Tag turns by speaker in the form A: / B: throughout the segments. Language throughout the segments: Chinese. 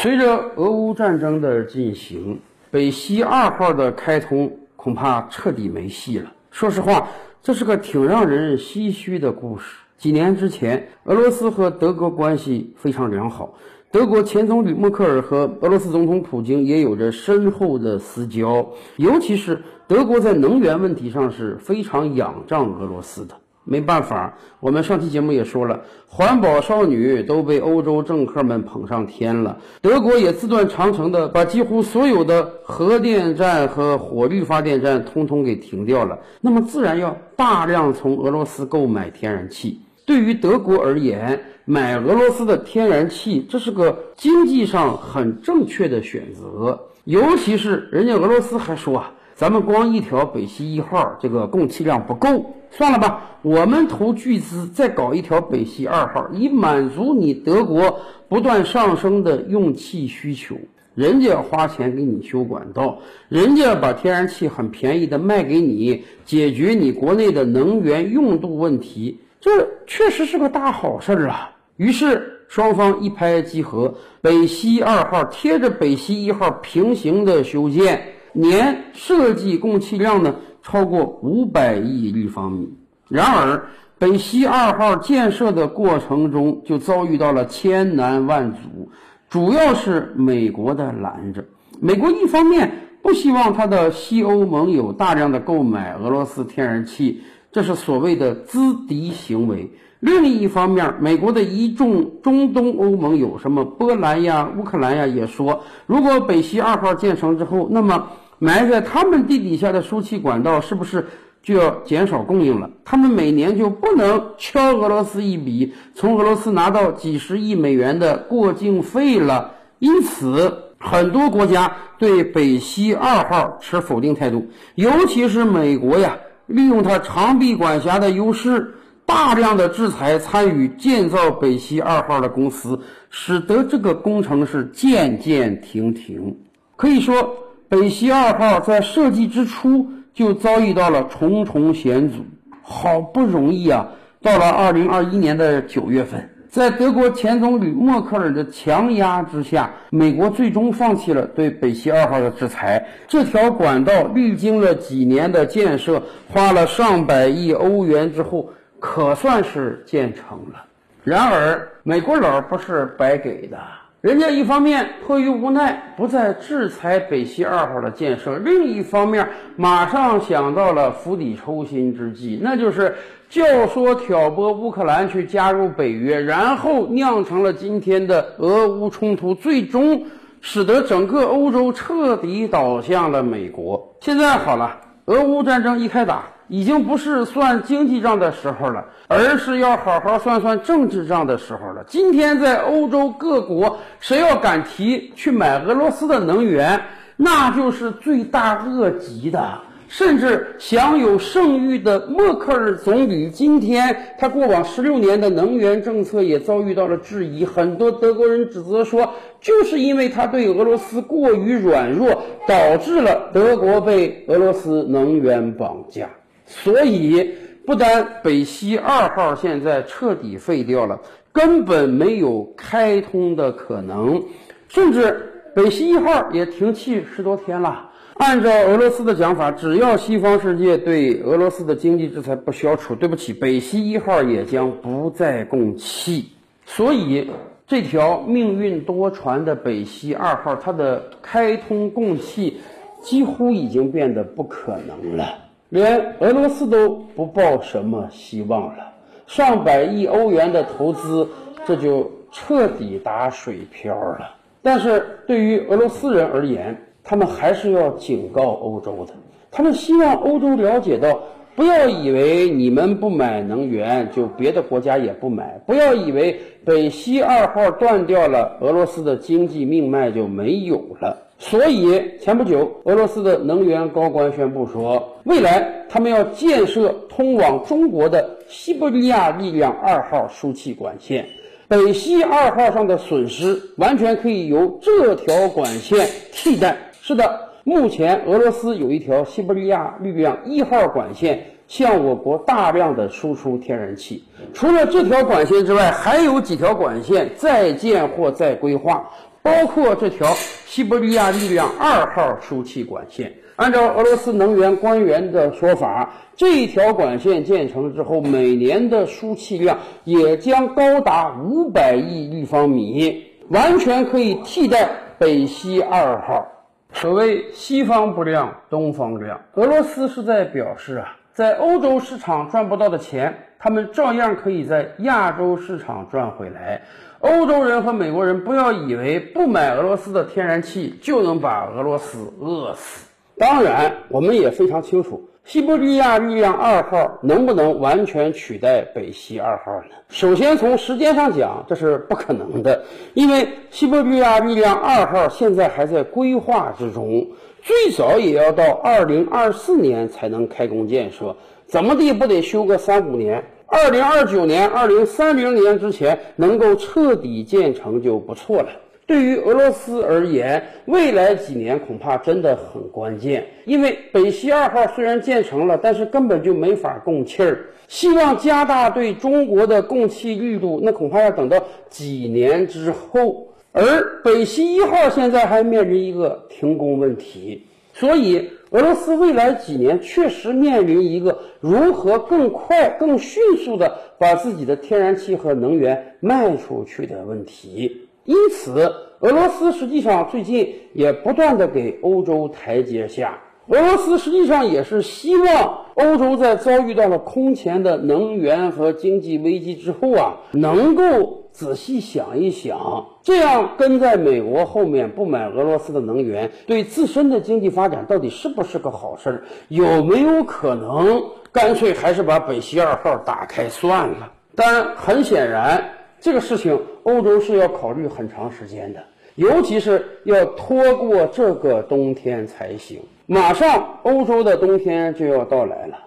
A: 随着俄乌战争的进行，北溪二号的开通恐怕彻底没戏了。说实话，这是个挺让人唏嘘的故事。几年之前，俄罗斯和德国关系非常良好，德国前总理默克尔和俄罗斯总统普京也有着深厚的私交，尤其是德国在能源问题上是非常仰仗俄罗斯的。没办法，我们上期节目也说了，环保少女都被欧洲政客们捧上天了。德国也自断长城的把几乎所有的核电站和火力发电站通通给停掉了，那么自然要大量从俄罗斯购买天然气。对于德国而言，买俄罗斯的天然气，这是个经济上很正确的选择。尤其是人家俄罗斯还说啊，咱们光一条北溪一号这个供气量不够。算了吧，我们投巨资再搞一条北溪二号，以满足你德国不断上升的用气需求。人家花钱给你修管道，人家把天然气很便宜的卖给你，解决你国内的能源用度问题，这确实是个大好事儿啊。于是双方一拍即合，北溪二号贴着北溪一号平行的修建，年设计供气量呢？超过五百亿立方米。然而，北溪二号建设的过程中就遭遇到了千难万阻，主要是美国的拦着。美国一方面不希望他的西欧盟友大量的购买俄罗斯天然气，这是所谓的资敌行为；另一方面，美国的一众中东欧盟友，什么波兰呀、乌克兰呀，也说，如果北溪二号建成之后，那么。埋在他们地底下的输气管道是不是就要减少供应了？他们每年就不能敲俄罗斯一笔，从俄罗斯拿到几十亿美元的过境费了。因此，很多国家对北溪二号持否定态度，尤其是美国呀，利用它长臂管辖的优势，大量的制裁参与建造北溪二号的公司，使得这个工程是渐渐停停。可以说。北溪二号在设计之初就遭遇到了重重险阻，好不容易啊，到了二零二一年的九月份，在德国前总理默克尔的强压之下，美国最终放弃了对北溪二号的制裁。这条管道历经了几年的建设，花了上百亿欧元之后，可算是建成了。然而，美国佬不是白给的。人家一方面迫于无奈不再制裁北溪二号的建设，另一方面马上想到了釜底抽薪之计，那就是教唆挑拨乌克兰去加入北约，然后酿成了今天的俄乌冲突，最终使得整个欧洲彻底倒向了美国。现在好了，俄乌战争一开打。已经不是算经济账的时候了，而是要好好算算政治账的时候了。今天在欧洲各国，谁要敢提去买俄罗斯的能源，那就是罪大恶极的。甚至享有盛誉的默克尔总理，今天他过往十六年的能源政策也遭遇到了质疑。很多德国人指责说，就是因为他对俄罗斯过于软弱，导致了德国被俄罗斯能源绑架。所以，不单北溪二号现在彻底废掉了，根本没有开通的可能，甚至北溪一号也停气十多天了。按照俄罗斯的讲法，只要西方世界对俄罗斯的经济制裁不消除，对不起，北溪一号也将不再供气。所以，这条命运多舛的北溪二号，它的开通供气几乎已经变得不可能了。连俄罗斯都不抱什么希望了，上百亿欧元的投资，这就彻底打水漂了。但是对于俄罗斯人而言，他们还是要警告欧洲的，他们希望欧洲了解到，不要以为你们不买能源，就别的国家也不买；不要以为北溪二号断掉了，俄罗斯的经济命脉就没有了。所以，前不久，俄罗斯的能源高官宣布说，未来他们要建设通往中国的西伯利亚力量二号输气管线。北溪二号上的损失完全可以由这条管线替代。是的，目前俄罗斯有一条西伯利亚力量一号管线，向我国大量的输出天然气。除了这条管线之外，还有几条管线在建或在规划，包括这条西伯利亚力量二号输气管线。按照俄罗斯能源官员的说法，这条管线建成之后，每年的输气量也将高达五百亿立方米，完全可以替代北溪二号。所谓西方不亮，东方亮，俄罗斯是在表示啊，在欧洲市场赚不到的钱，他们照样可以在亚洲市场赚回来。欧洲人和美国人不要以为不买俄罗斯的天然气就能把俄罗斯饿死。当然，我们也非常清楚，西伯利亚力量二号能不能完全取代北溪二号呢？首先，从时间上讲，这是不可能的，因为西伯利亚力量二号现在还在规划之中，最早也要到二零二四年才能开工建设，怎么地不得修个三五年？二零二九年、二零三零年之前能够彻底建成就不错了。对于俄罗斯而言，未来几年恐怕真的很关键，因为北溪二号虽然建成了，但是根本就没法供气儿。希望加大对中国的供气力度，那恐怕要等到几年之后。而北溪一号现在还面临一个停工问题，所以俄罗斯未来几年确实面临一个如何更快、更迅速地把自己的天然气和能源卖出去的问题。因此，俄罗斯实际上最近也不断的给欧洲台阶下。俄罗斯实际上也是希望欧洲在遭遇到了空前的能源和经济危机之后啊，能够仔细想一想，这样跟在美国后面不买俄罗斯的能源，对自身的经济发展到底是不是个好事儿？有没有可能干脆还是把北溪二号打开算了？但很显然。这个事情，欧洲是要考虑很长时间的，尤其是要拖过这个冬天才行。马上欧洲的冬天就要到来了。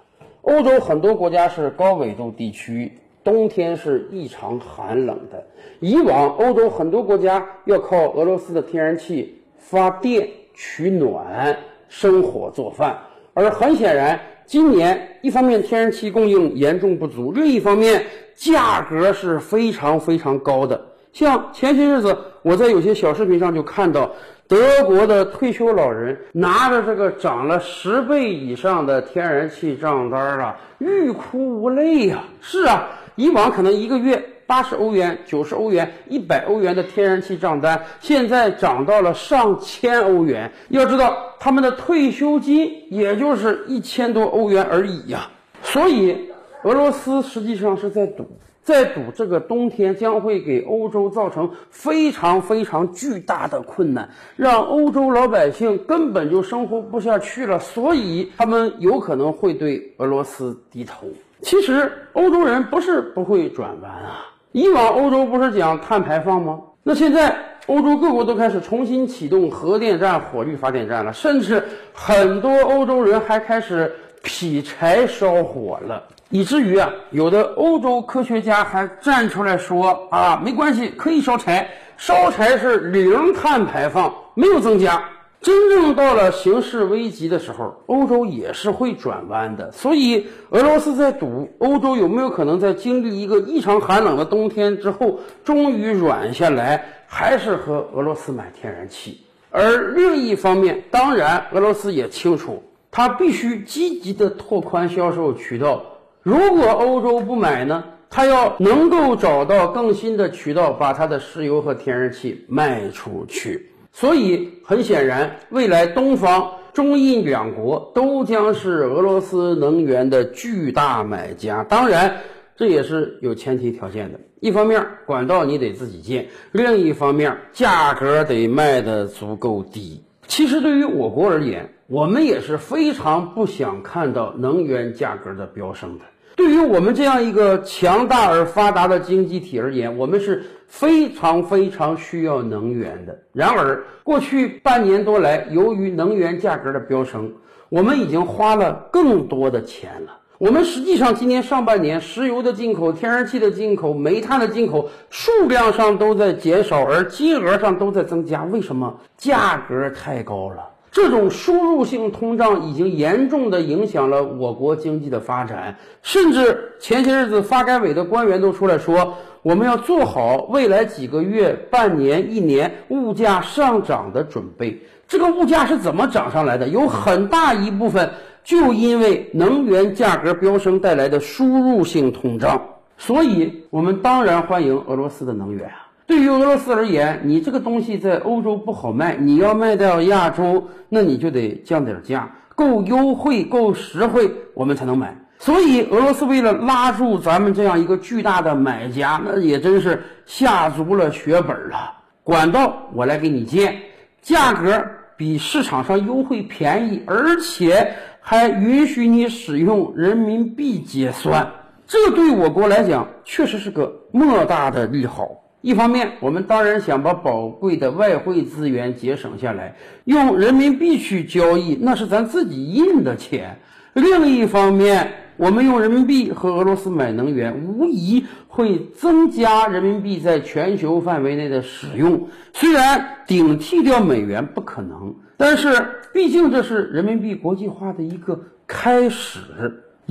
A: 欧洲很多国家是高纬度地区，冬天是异常寒冷的。以往欧洲很多国家要靠俄罗斯的天然气发电取暖、生火做饭，而很显然，今年一方面天然气供应严重不足，另一方面。价格是非常非常高的，像前些日子我在有些小视频上就看到，德国的退休老人拿着这个涨了十倍以上的天然气账单啊，欲哭无泪呀。是啊，以往可能一个月八十欧元、九十欧元、一百欧元的天然气账单，现在涨到了上千欧元。要知道，他们的退休金也就是一千多欧元而已呀，所以。俄罗斯实际上是在赌，在赌这个冬天将会给欧洲造成非常非常巨大的困难，让欧洲老百姓根本就生活不下去了，所以他们有可能会对俄罗斯低头。其实欧洲人不是不会转弯啊，以往欧洲不是讲碳排放吗？那现在欧洲各国都开始重新启动核电站、火力发电站了，甚至很多欧洲人还开始劈柴烧火了。以至于啊，有的欧洲科学家还站出来说啊，没关系，可以烧柴，烧柴是零碳排放，没有增加。真正到了形势危急的时候，欧洲也是会转弯的。所以，俄罗斯在赌欧洲有没有可能在经历一个异常寒冷的冬天之后，终于软下来，还是和俄罗斯买天然气。而另一方面，当然俄罗斯也清楚，他必须积极的拓宽销售渠道。如果欧洲不买呢？他要能够找到更新的渠道，把他的石油和天然气卖出去。所以很显然，未来东方、中印两国都将是俄罗斯能源的巨大买家。当然，这也是有前提条件的：一方面，管道你得自己建；另一方面，价格得卖得足够低。其实，对于我国而言，我们也是非常不想看到能源价格的飙升的。对于我们这样一个强大而发达的经济体而言，我们是非常非常需要能源的。然而，过去半年多来，由于能源价格的飙升，我们已经花了更多的钱了。我们实际上今年上半年，石油的进口、天然气的进口、煤炭的进口数量上都在减少，而金额上都在增加。为什么？价格太高了。这种输入性通胀已经严重的影响了我国经济的发展，甚至前些日子发改委的官员都出来说，我们要做好未来几个月、半年、一年物价上涨的准备。这个物价是怎么涨上来的？有很大一部分就因为能源价格飙升带来的输入性通胀。所以，我们当然欢迎俄罗斯的能源啊。对于俄罗斯而言，你这个东西在欧洲不好卖，你要卖到亚洲，那你就得降点价，够优惠、够实惠，我们才能买。所以，俄罗斯为了拉住咱们这样一个巨大的买家，那也真是下足了血本了。管道我来给你建，价格比市场上优惠便宜，而且还允许你使用人民币结算，这对我国来讲确实是个莫大的利好。一方面，我们当然想把宝贵的外汇资源节省下来，用人民币去交易，那是咱自己印的钱。另一方面，我们用人民币和俄罗斯买能源，无疑会增加人民币在全球范围内的使用。虽然顶替掉美元不可能，但是毕竟这是人民币国际化的一个开始。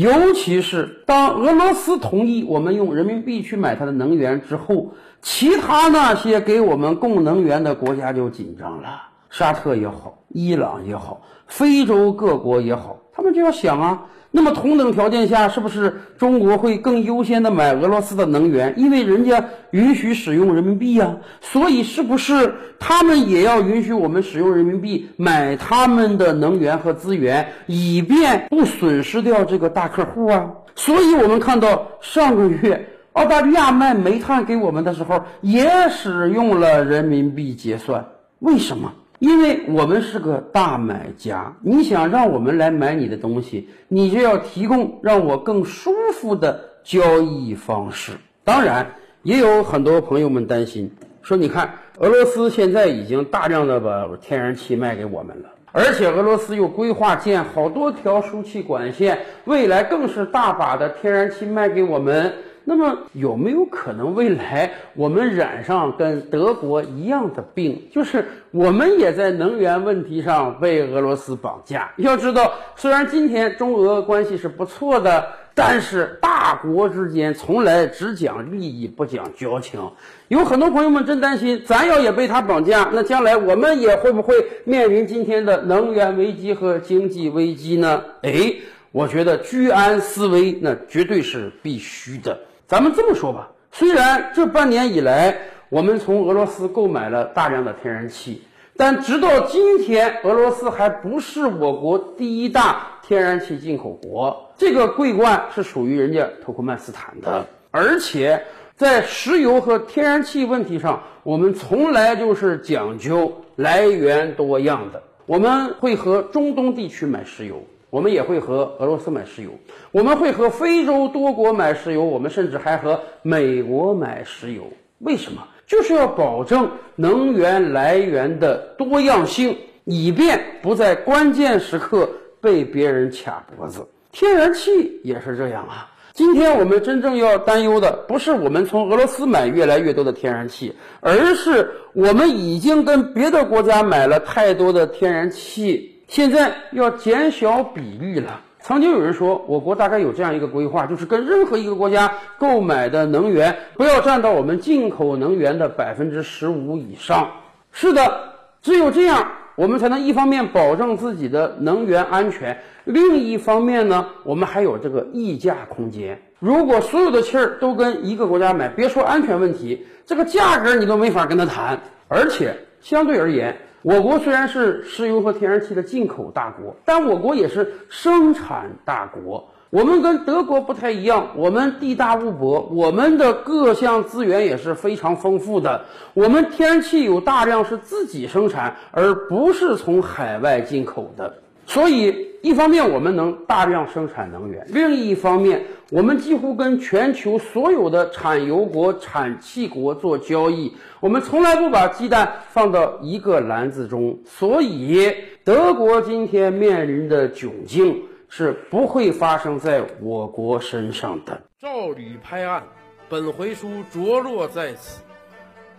A: 尤其是当俄罗斯同意我们用人民币去买它的能源之后。其他那些给我们供能源的国家就紧张了，沙特也好，伊朗也好，非洲各国也好，他们就要想啊，那么同等条件下，是不是中国会更优先的买俄罗斯的能源？因为人家允许使用人民币呀，所以是不是他们也要允许我们使用人民币买他们的能源和资源，以便不损失掉这个大客户啊？所以我们看到上个月。澳大利亚卖煤炭给我们的时候，也使用了人民币结算。为什么？因为我们是个大买家，你想让我们来买你的东西，你就要提供让我更舒服的交易方式。当然，也有很多朋友们担心，说你看，俄罗斯现在已经大量的把天然气卖给我们了，而且俄罗斯又规划建好多条输气管线，未来更是大把的天然气卖给我们。那么有没有可能未来我们染上跟德国一样的病，就是我们也在能源问题上被俄罗斯绑架？要知道，虽然今天中俄关系是不错的，但是大国之间从来只讲利益不讲交情。有很多朋友们真担心，咱要也被他绑架，那将来我们也会不会面临今天的能源危机和经济危机呢？哎，我觉得居安思危，那绝对是必须的。咱们这么说吧，虽然这半年以来我们从俄罗斯购买了大量的天然气，但直到今天，俄罗斯还不是我国第一大天然气进口国。这个桂冠是属于人家土库曼斯坦的，而且在石油和天然气问题上，我们从来就是讲究来源多样的。我们会和中东地区买石油。我们也会和俄罗斯买石油，我们会和非洲多国买石油，我们甚至还和美国买石油。为什么？就是要保证能源来源的多样性，以便不在关键时刻被别人卡脖子。天然气也是这样啊。今天我们真正要担忧的，不是我们从俄罗斯买越来越多的天然气，而是我们已经跟别的国家买了太多的天然气。现在要减小比例了。曾经有人说，我国大概有这样一个规划，就是跟任何一个国家购买的能源不要占到我们进口能源的百分之十五以上。是的，只有这样，我们才能一方面保证自己的能源安全，另一方面呢，我们还有这个溢价空间。如果所有的气儿都跟一个国家买，别说安全问题，这个价格你都没法跟他谈。而且相对而言，我国虽然是石油和天然气的进口大国，但我国也是生产大国。我们跟德国不太一样，我们地大物博，我们的各项资源也是非常丰富的。我们天然气有大量是自己生产，而不是从海外进口的。所以，一方面我们能大量生产能源，另一方面，我们几乎跟全球所有的产油国、产气国做交易。我们从来不把鸡蛋放到一个篮子中，所以德国今天面临的窘境是不会发生在我国身上的。
B: 照吕拍案，本回书着落在此。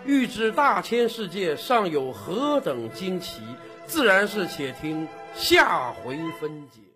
B: 欲知大千世界尚有何等惊奇？自然是且听下回分解。